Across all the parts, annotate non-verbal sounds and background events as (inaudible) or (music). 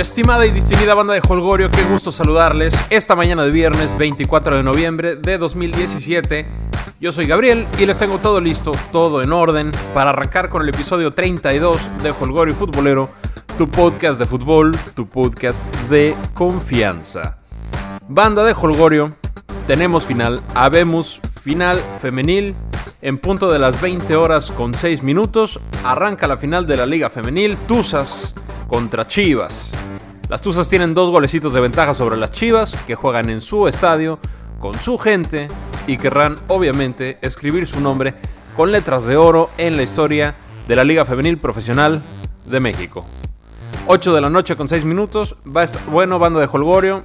Estimada y distinguida banda de Holgorio, qué gusto saludarles esta mañana de viernes 24 de noviembre de 2017. Yo soy Gabriel y les tengo todo listo, todo en orden para arrancar con el episodio 32 de Holgorio Futbolero, tu podcast de fútbol, tu podcast de confianza. Banda de Holgorio, tenemos final, habemos final femenil en punto de las 20 horas con 6 minutos. Arranca la final de la Liga Femenil, Tuzas contra Chivas. Las Tuzas tienen dos golecitos de ventaja sobre las Chivas, que juegan en su estadio, con su gente, y querrán obviamente escribir su nombre con letras de oro en la historia de la Liga Femenil Profesional de México. 8 de la noche con 6 minutos, va a estar bueno, banda de Holgorio.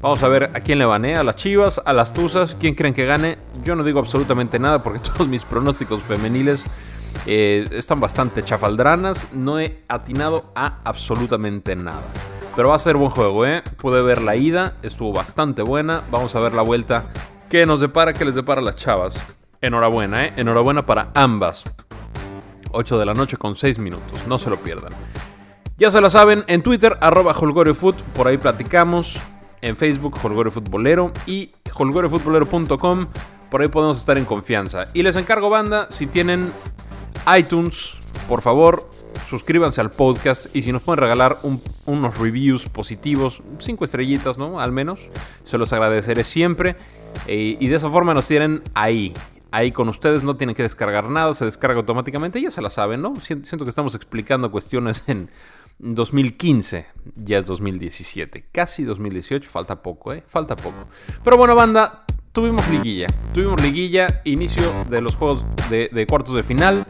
Vamos a ver a quién le van, ¿eh? A las Chivas, a las Tuzas, quién creen que gane. Yo no digo absolutamente nada porque (laughs) todos mis pronósticos femeniles eh, están bastante chafaldranas. No he atinado a absolutamente nada. Pero va a ser buen juego, ¿eh? Pude ver la ida, estuvo bastante buena. Vamos a ver la vuelta. ¿Qué nos depara? ¿Qué les depara a las chavas? Enhorabuena, ¿eh? Enhorabuena para ambas. 8 de la noche con 6 minutos, no se lo pierdan. Ya se lo saben, en Twitter, arroba HolgorioFoot, por ahí platicamos. En Facebook, Holgorio Futbolero y holgoriofutbolero.com, por ahí podemos estar en confianza. Y les encargo, banda, si tienen iTunes, por favor, suscríbanse al podcast y si nos pueden regalar unos reviews positivos, cinco estrellitas, ¿no? Al menos, se los agradeceré siempre. Eh, y de esa forma nos tienen ahí, ahí con ustedes, no tienen que descargar nada, se descarga automáticamente, ya se la saben, ¿no? Siento que estamos explicando cuestiones en 2015, ya es 2017, casi 2018, falta poco, ¿eh? Falta poco. Pero bueno, banda, tuvimos liguilla, tuvimos liguilla, inicio de los juegos de, de cuartos de final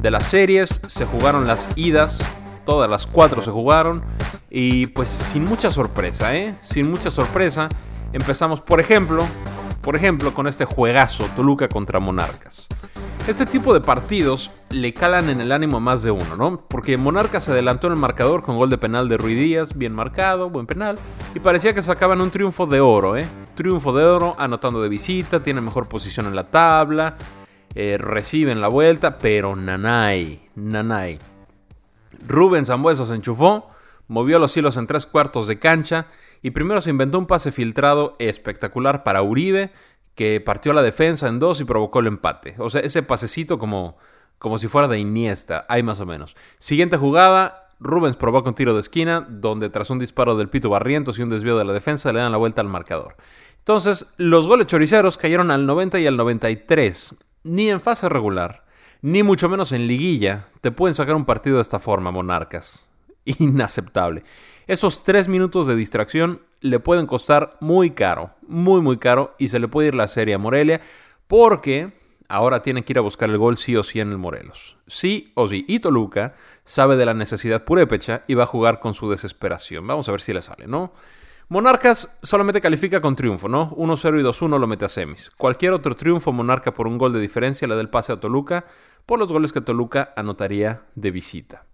de las series, se jugaron las idas, todas las cuatro se jugaron y pues sin mucha sorpresa, ¿eh? Sin mucha sorpresa, empezamos por ejemplo, por ejemplo con este juegazo Toluca contra Monarcas. Este tipo de partidos le calan en el ánimo más de uno, ¿no? Porque Monarcas se adelantó en el marcador con gol de penal de Ruiz Díaz, bien marcado, buen penal, y parecía que sacaban un triunfo de oro, ¿eh? Triunfo de oro, anotando de visita, tiene mejor posición en la tabla, eh, reciben la vuelta, pero Nanay, Nanay. Rubén Zambuesa se enchufó, movió los hilos en tres cuartos de cancha y primero se inventó un pase filtrado espectacular para Uribe, que partió la defensa en dos y provocó el empate. O sea, ese pasecito como, como si fuera de Iniesta, hay más o menos. Siguiente jugada, Rubens provoca un tiro de esquina, donde tras un disparo del Pito Barrientos y un desvío de la defensa le dan la vuelta al marcador. Entonces, los goles choriceros cayeron al 90 y al 93 ni en fase regular, ni mucho menos en liguilla, te pueden sacar un partido de esta forma, monarcas. (laughs) Inaceptable. Esos tres minutos de distracción le pueden costar muy caro, muy muy caro, y se le puede ir la serie a Morelia, porque ahora tiene que ir a buscar el gol sí o sí en el Morelos. Sí o sí. Y Toluca sabe de la necesidad purépecha y va a jugar con su desesperación. Vamos a ver si le sale, ¿no? Monarcas solamente califica con triunfo, ¿no? 1-0 y 2-1 lo mete a semis. Cualquier otro triunfo Monarca por un gol de diferencia le da el pase a Toluca por los goles que Toluca anotaría de visita.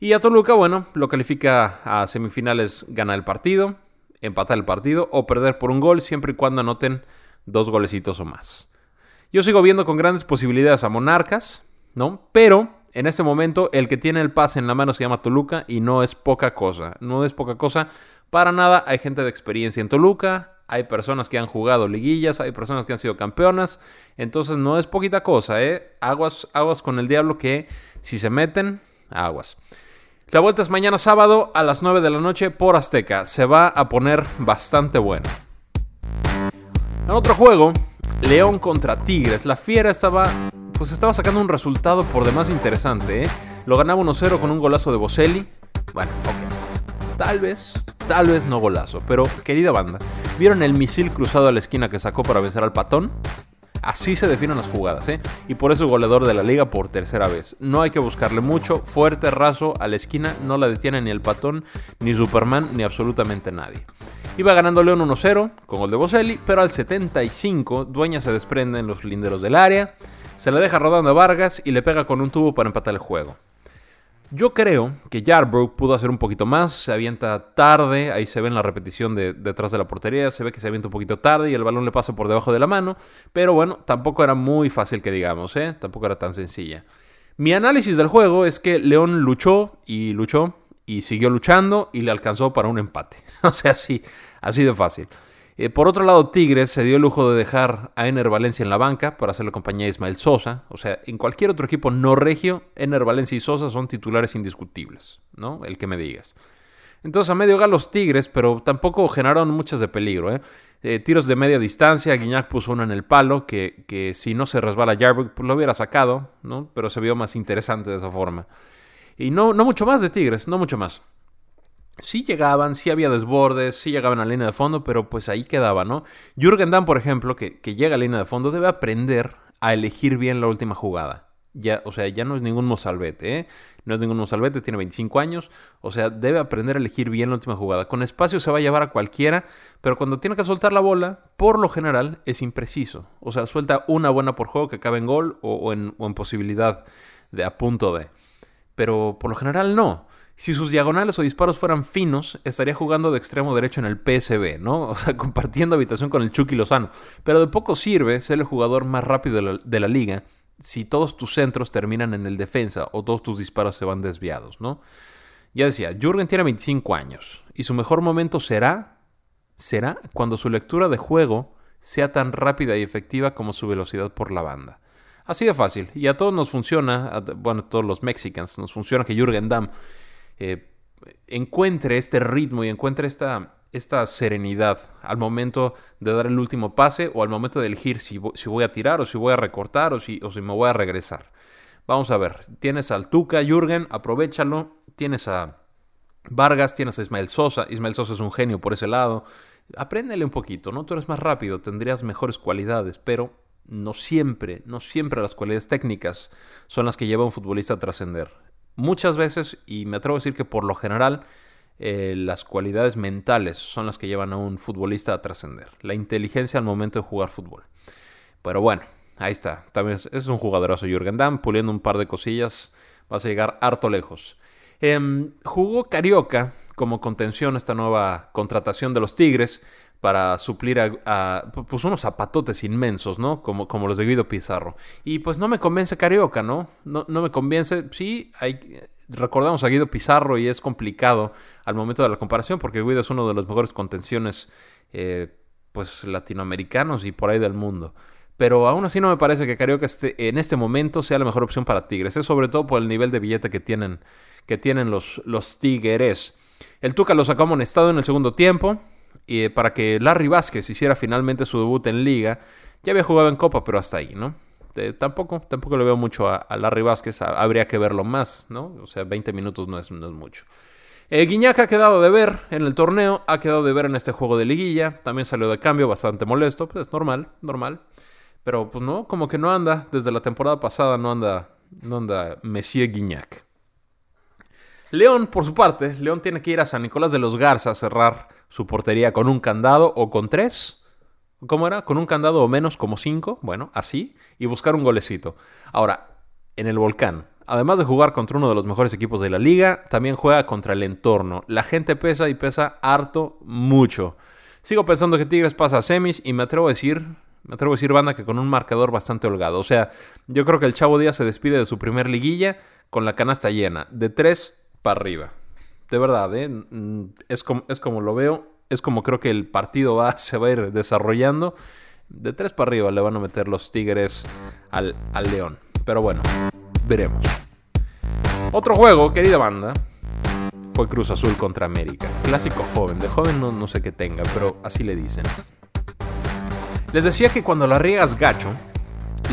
Y a Toluca, bueno, lo califica a semifinales ganar el partido, empatar el partido o perder por un gol siempre y cuando anoten dos golecitos o más. Yo sigo viendo con grandes posibilidades a Monarcas, ¿no? Pero en este momento el que tiene el pase en la mano se llama Toluca y no es poca cosa. No es poca cosa para nada, hay gente de experiencia en Toluca, hay personas que han jugado liguillas, hay personas que han sido campeonas, entonces no es poquita cosa, ¿eh? Aguas, aguas con el diablo que si se meten, aguas. La vuelta es mañana sábado a las 9 de la noche por Azteca, se va a poner bastante bueno. En otro juego, León contra Tigres, la fiera estaba pues estaba sacando un resultado por demás interesante, ¿eh? Lo ganaba 1-0 con un golazo de Boselli. Bueno, ok. Tal vez Tal vez no golazo, pero querida banda, ¿vieron el misil cruzado a la esquina que sacó para vencer al patón? Así se definen las jugadas, ¿eh? Y por eso goleador de la liga por tercera vez. No hay que buscarle mucho, fuerte, raso, a la esquina, no la detiene ni el patón, ni Superman, ni absolutamente nadie. Iba ganando León 1-0 con gol de Boselli, pero al 75 Dueña se desprende en los linderos del área, se la deja rodando a Vargas y le pega con un tubo para empatar el juego. Yo creo que Yarbrough pudo hacer un poquito más, se avienta tarde, ahí se ve en la repetición de, detrás de la portería, se ve que se avienta un poquito tarde y el balón le pasa por debajo de la mano, pero bueno, tampoco era muy fácil que digamos, ¿eh? tampoco era tan sencilla. Mi análisis del juego es que León luchó y luchó y siguió luchando y le alcanzó para un empate. (laughs) o sea, así, así de fácil. Eh, por otro lado, Tigres se dio el lujo de dejar a Ener Valencia en la banca para hacerle compañía a Ismael Sosa. O sea, en cualquier otro equipo no regio, Ener Valencia y Sosa son titulares indiscutibles, ¿no? El que me digas. Entonces, a medio gas los Tigres, pero tampoco generaron muchas de peligro, ¿eh? Eh, tiros de media distancia, Guiñac puso uno en el palo, que, que si no se resbala Jarbuck, pues lo hubiera sacado, ¿no? Pero se vio más interesante de esa forma. Y no, no mucho más de Tigres, no mucho más. Sí llegaban, sí había desbordes, sí llegaban a la línea de fondo, pero pues ahí quedaba, ¿no? Jürgen Damm, por ejemplo, que, que llega a la línea de fondo, debe aprender a elegir bien la última jugada. Ya, o sea, ya no es ningún mozalbete, ¿eh? No es ningún mozalbete, tiene 25 años. O sea, debe aprender a elegir bien la última jugada. Con espacio se va a llevar a cualquiera, pero cuando tiene que soltar la bola, por lo general es impreciso. O sea, suelta una buena por juego que cabe en gol o, en, o en posibilidad de a punto de. Pero por lo general no. Si sus diagonales o disparos fueran finos, estaría jugando de extremo derecho en el PSB, ¿no? (laughs) O sea, compartiendo habitación con el Chucky Lozano. Pero de poco sirve ser el jugador más rápido de la, liga si todos tus centros terminan en el defensa o todos tus disparos se van desviados, ¿no? Ya decía, Jürgen tiene 25 años y su mejor momento será será cuando su lectura de juego sea tan rápida y efectiva como su velocidad por la banda. Así de fácil. Y a todos nos funciona, a, bueno, a todos los mexicanos, nos funciona que Jürgen Damm eh, encuentre este ritmo y encuentre esta, esta serenidad al momento de dar el último pase o al momento de elegir si, si voy a tirar o si voy a recortar o si, o si me voy a regresar. Vamos a ver, tienes al Tuca, Jürgen, aprovechalo. Tienes a Vargas, tienes a Ismael Sosa. Ismael Sosa es un genio por ese lado. Apréndele un poquito, ¿no? Tú eres más rápido, tendrías mejores cualidades, pero no siempre, no siempre las cualidades técnicas son las que lleva a un futbolista a trascender. Muchas veces, y me atrevo a decir que por lo general, eh, las cualidades mentales son las que llevan a un futbolista a trascender. La inteligencia al momento de jugar fútbol. Pero bueno, ahí está. También es, un jugadorazo Jürgen Damm, puliendo un par de cosillas, vas a llegar harto lejos. Em, jugó Carioca como contención esta nueva contratación de los Tigres para suplir a, pues unos zapatotes inmensos, ¿no? Como, como los de Guido Pizarro. Y pues no me convence Carioca, ¿no? No, no me convence. Sí, hay, recordamos a Guido Pizarro y es complicado al momento de la comparación porque Guido es uno de los mejores contenciones eh, pues latinoamericanos y por ahí del mundo. Pero aún así no me parece que Carioca esté, en este momento sea la mejor opción para Tigres. Es sobre todo por el nivel de billete que tienen, que tienen los, los Tigres. El Tuca lo sacó amonestado en el segundo tiempo y para que Larry Vázquez hiciera finalmente su debut en liga. Ya había jugado en Copa, pero hasta ahí, ¿no? tampoco, tampoco le veo mucho a, Larry Vázquez, habría que verlo más, ¿no? O sea, 20 minutos no es, no es mucho. Eh, Guiñac ha quedado de ver en el torneo, ha quedado de ver en este juego de liguilla, también salió de cambio bastante molesto, pues es normal, normal. Pero pues no, como que no anda, desde la temporada pasada no anda, no anda Messier Guiñac. León, por su parte, León tiene que ir a San Nicolás de los Garza a cerrar su portería con un candado o con tres. ¿Cómo era? Con un candado o menos, como cinco. Bueno, así. Y buscar un golecito. Ahora, en el volcán. Además de jugar contra uno de los mejores equipos de la liga, también juega contra el entorno. La gente pesa y pesa harto, mucho. Sigo pensando que Tigres pasa a semis y me atrevo a decir, me atrevo a decir, banda, que con un marcador bastante holgado. O sea, yo creo que el Chavo Díaz se despide de su primer liguilla con la canasta llena, de tres para arriba de verdad, ¿eh? Es, como, es como lo veo, es como creo que el partido va, (laughs) se va a ir desarrollando. De tres para arriba le van a meter los Tigres al, al León. Pero bueno, veremos. Otro juego, querida banda, fue Cruz Azul contra América. Clásico joven. De joven no, no, sé qué tenga, pero así le dicen. Les decía que cuando la riegas gacho,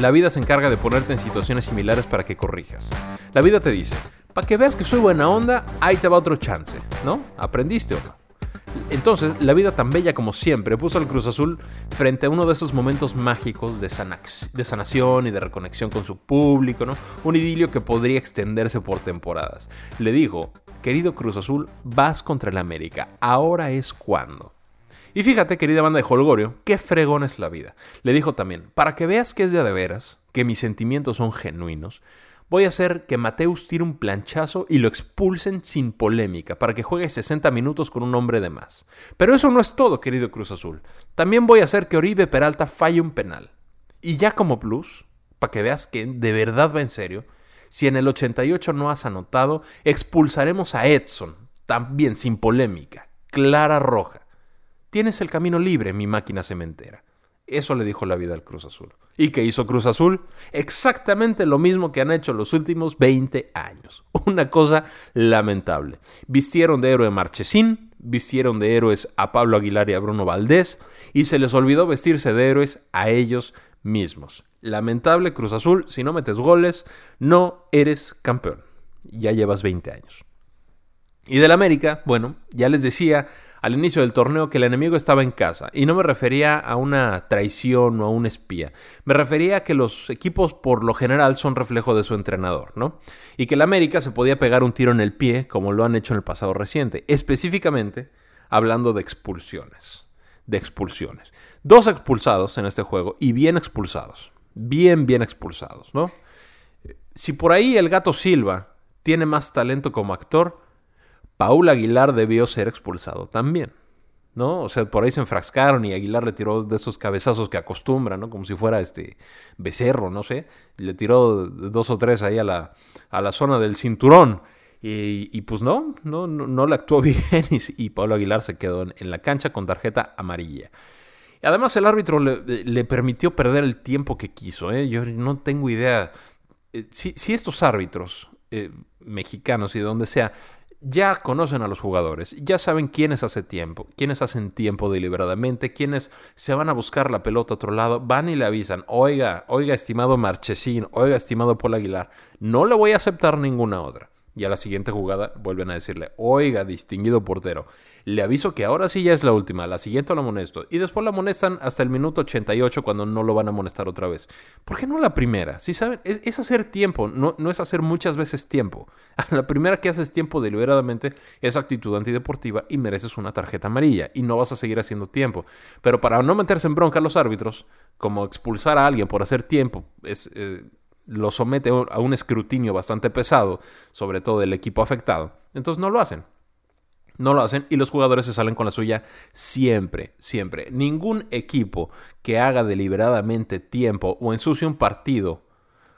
la vida se encarga de ponerte en situaciones similares para que corrijas. La vida te dice, para que veas que soy buena onda, ahí te va otro chance, ¿no? ¿Aprendiste o no? Entonces, la vida tan bella como siempre puso al Cruz Azul frente a uno de esos momentos mágicos de, sanación y de reconexión con su público, ¿no? Un idilio que podría extenderse por temporadas. Le dijo, querido Cruz Azul, vas contra el América, ahora es cuando. Y fíjate, querida banda de Holgorio, qué fregón es la vida. Le dijo también, para que veas que es de de veras, que mis sentimientos son genuinos, Voy a hacer que Mateus tire un planchazo y lo expulsen sin polémica, para que juegue 60 minutos con un hombre de más. Pero eso no es todo, querido Cruz Azul. También voy a hacer que Oribe Peralta falle un penal. Y ya como plus, para que veas que de verdad va en serio, si en el 88 no has anotado, expulsaremos a Edson, también sin polémica, clara roja. Tienes el camino libre, mi máquina cementera. Eso le dijo la vida al Cruz Azul. ¿Y qué hizo Cruz Azul? Exactamente lo mismo que han hecho los últimos 20 años. (laughs) Una cosa lamentable. Vistieron de héroe a Marchesín, vistieron de héroes a Pablo Aguilar y a Bruno Valdés, y se les olvidó vestirse de héroes a ellos mismos. Lamentable Cruz Azul, si no metes goles, no eres campeón. Ya llevas 20 años. Y del América, bueno, ya les decía al inicio del torneo que el enemigo estaba en casa. Y no me refería a una traición o a un espía. Me refería a que los equipos por lo general son reflejo de su entrenador, ¿no? Y que el América se podía pegar un tiro en el pie como lo han hecho en el pasado reciente. Específicamente hablando de expulsiones. De expulsiones. Dos expulsados en este juego y bien expulsados. Bien, bien expulsados, ¿no? Si por ahí el gato Silva tiene más talento como actor, Paul Aguilar debió ser expulsado también. ¿no? O sea, por ahí se enfrascaron y Aguilar le tiró de esos cabezazos que acostumbra, ¿no? Como si fuera este becerro, no sé. Le tiró dos o tres ahí a la, a la zona del cinturón. Y, pues no, no, no, le actuó (laughs) bien y, y Pablo Aguilar se quedó en, la cancha con tarjeta amarilla. Además el árbitro le, permitió perder el tiempo que quiso. ¿eh? Yo no tengo idea. Eh, si, si estos árbitros eh, mexicanos y de donde sea ya conocen a los jugadores, ya saben quiénes hace tiempo, quiénes hacen tiempo deliberadamente, quiénes se van a buscar la pelota a otro lado, van y le avisan, oiga, oiga, estimado Marchesín, oiga, estimado Paul Aguilar, no le voy a aceptar ninguna otra. Y a la siguiente jugada vuelven a decirle, oiga, distinguido portero, le aviso que ahora sí ya es la última, la siguiente lo amonesto. Y después la amonestan hasta el minuto 88 cuando no lo van a amonestar otra vez. ¿Por qué no la primera? Si saben, es, hacer tiempo, no, no, es hacer muchas veces tiempo. (laughs) La primera que haces tiempo deliberadamente es actitud antideportiva y mereces una tarjeta amarilla y no vas a seguir haciendo tiempo. Pero para no meterse en bronca a los árbitros, como expulsar a alguien por hacer tiempo, es... Eh, lo somete a un escrutinio bastante pesado, sobre todo el equipo afectado. Entonces no lo hacen. No lo hacen y los jugadores se salen con la suya siempre, siempre. Ningún equipo que haga deliberadamente tiempo o ensucie un partido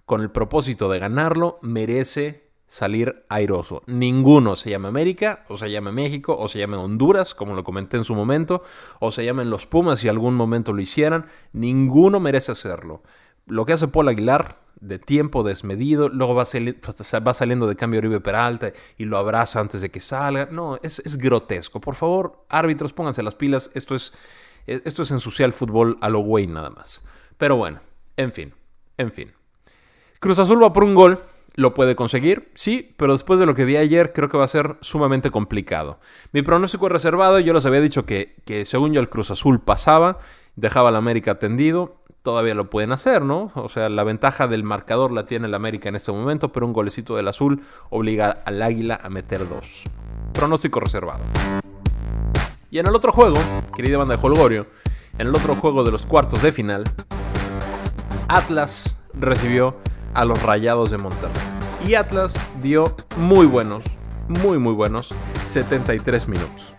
con el propósito de ganarlo merece salir airoso. Ninguno se llama América, o se llama México, o se llama Honduras, como lo comenté en su momento, o se llaman los Pumas si algún momento lo hicieran. Ninguno merece hacerlo. Lo que hace Paul Aguilar de tiempo desmedido, luego va, saliendo de cambio Oribe Peralta y lo abraza antes de que salga. No, es, grotesco. Por favor, árbitros, pónganse las pilas. Esto es, e, esto es ensuciar el fútbol a lo güey nada más. Pero bueno, en fin, en fin. Cruz Azul va por un gol. ¿Lo puede conseguir? Sí, pero después de lo que vi ayer creo que va a ser sumamente complicado. Mi pronóstico es reservado, yo les había dicho que, que según yo el Cruz Azul pasaba, dejaba al América tendido, todavía lo pueden hacer, ¿no? O sea, la ventaja del marcador la tiene el América en este momento, pero un golecito del azul obliga al Águila a meter dos. Pronóstico reservado. Y en el otro juego, querida banda de Holgorio, en el otro juego de los cuartos de final, Atlas recibió a los Rayados de Monterrey. Y Atlas dio muy buenos, muy muy buenos 73 minutos.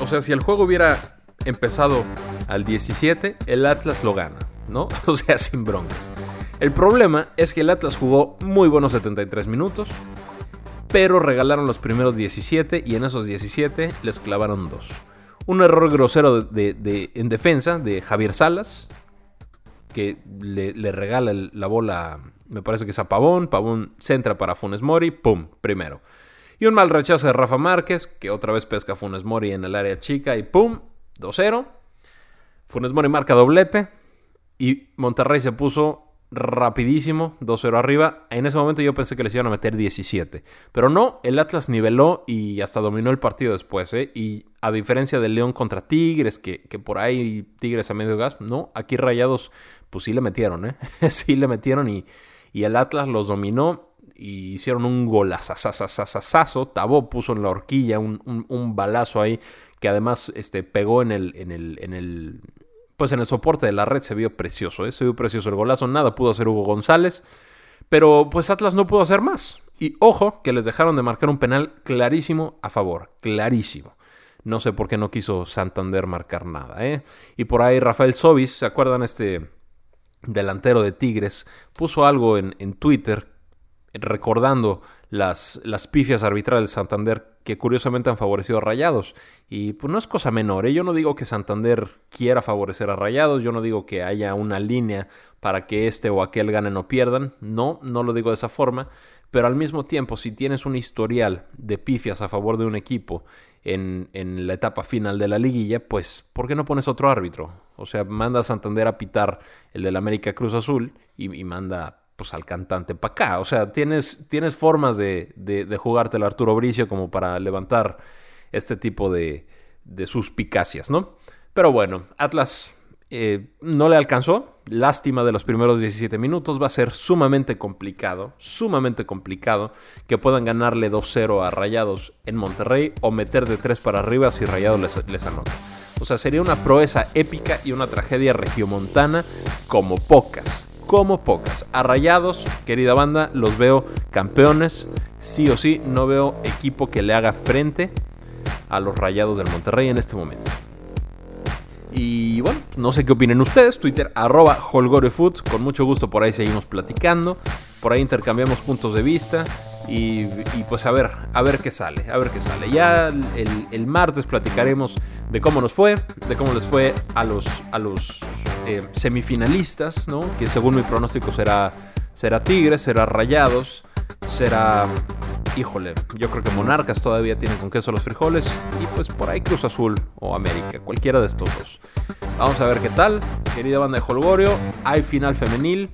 O sea, si el juego hubiera empezado al 17, el Atlas lo gana. ¿No? (laughs) O sea, sin broncas. El problema es que el Atlas jugó muy buenos 73 minutos, pero regalaron los primeros 17 y en esos 17 les clavaron dos. Un error grosero de, en defensa de Javier Salas, que le, regala la bola, me parece que es a Pavón, Pavón centra para Funes Mori, ¡pum! Primero. Y un mal rechazo de Rafa Márquez, que otra vez pesca a Funes Mori en el área chica y ¡pum! 2-0. Funes Mori marca doblete. Y Monterrey se puso rapidísimo, 2-0 arriba. En ese momento yo pensé que les iban a meter 17. Pero no, el Atlas niveló y hasta dominó el partido después. ¿eh? Y a diferencia del León contra Tigres, que, por ahí Tigres a medio gas, no, aquí Rayados pues sí le metieron. ¿eh? (laughs) sí le metieron y, y el Atlas los dominó y hicieron un golazazazazazazo. Tabó puso en la horquilla un, un, balazo ahí que además este, pegó en el, en el, en el pues en el soporte de la red se vio precioso, ¿eh? se vio precioso el golazo, nada pudo hacer Hugo González, pero pues Atlas no pudo hacer más. Y ojo que les dejaron de marcar un penal clarísimo a favor, clarísimo. No sé por qué no quiso Santander marcar nada, ¿eh? Y por ahí Rafael Sobis, ¿se acuerdan este delantero de Tigres? Puso algo en, en Twitter recordando las, las pifias arbitrales de Santander que curiosamente han favorecido a Rayados. Y pues no es cosa menor, ¿eh? yo no digo que Santander quiera favorecer a Rayados, yo no digo que haya una línea para que este o aquel ganen o pierdan, no, no lo digo de esa forma, pero al mismo tiempo si tienes un historial de pifias a favor de un equipo en, en la etapa final de la liguilla, pues ¿por qué no pones otro árbitro? O sea, manda a Santander a pitar el del América Cruz Azul y, y manda pues al cantante para acá. O sea, tienes, tienes formas de, de, jugarte el Arturo Bricio como para levantar este tipo de, de suspicacias, ¿no? Pero bueno, Atlas eh, no le alcanzó. Lástima de los primeros 17 minutos. Va a ser sumamente complicado, sumamente complicado que puedan ganarle 2-0 a Rayados en Monterrey o meter de 3 para arriba si Rayados les, les anota. O sea, sería una proeza épica y una tragedia regiomontana como pocas como pocas. A Rayados, querida banda, los veo campeones. Sí o sí, no veo equipo que le haga frente a los Rayados del Monterrey en este momento. Y bueno, no sé qué opinen ustedes. Twitter arroba holgorefoot. Con mucho gusto por ahí seguimos platicando. Por ahí intercambiamos puntos de vista. Y, pues a ver, a ver qué sale, a ver qué sale. Ya el, el, martes platicaremos de cómo nos fue, de cómo les fue a los, a los eh, semifinalistas, ¿no? Que según mi pronóstico será, será Tigres, será Rayados, será... Híjole, yo creo que Monarcas todavía tienen con queso los frijoles. Y pues por ahí Cruz Azul o América, cualquiera de estos dos. Vamos a ver qué tal. Querida banda de Holgorio, hay final femenil.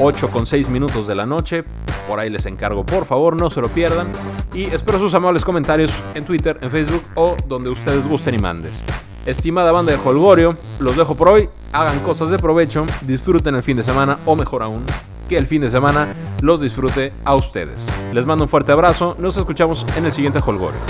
8 con 6 minutos de la noche. Por ahí les encargo, por favor, no se lo pierdan. Y espero sus amables comentarios en Twitter, en Facebook o donde ustedes gusten y mandes. Estimada banda de Holgorio, los dejo por hoy. Hagan cosas de provecho, disfruten el fin de semana o mejor aún, que el fin de semana los disfrute a ustedes. Les mando un fuerte abrazo, nos escuchamos en el siguiente Holgorio.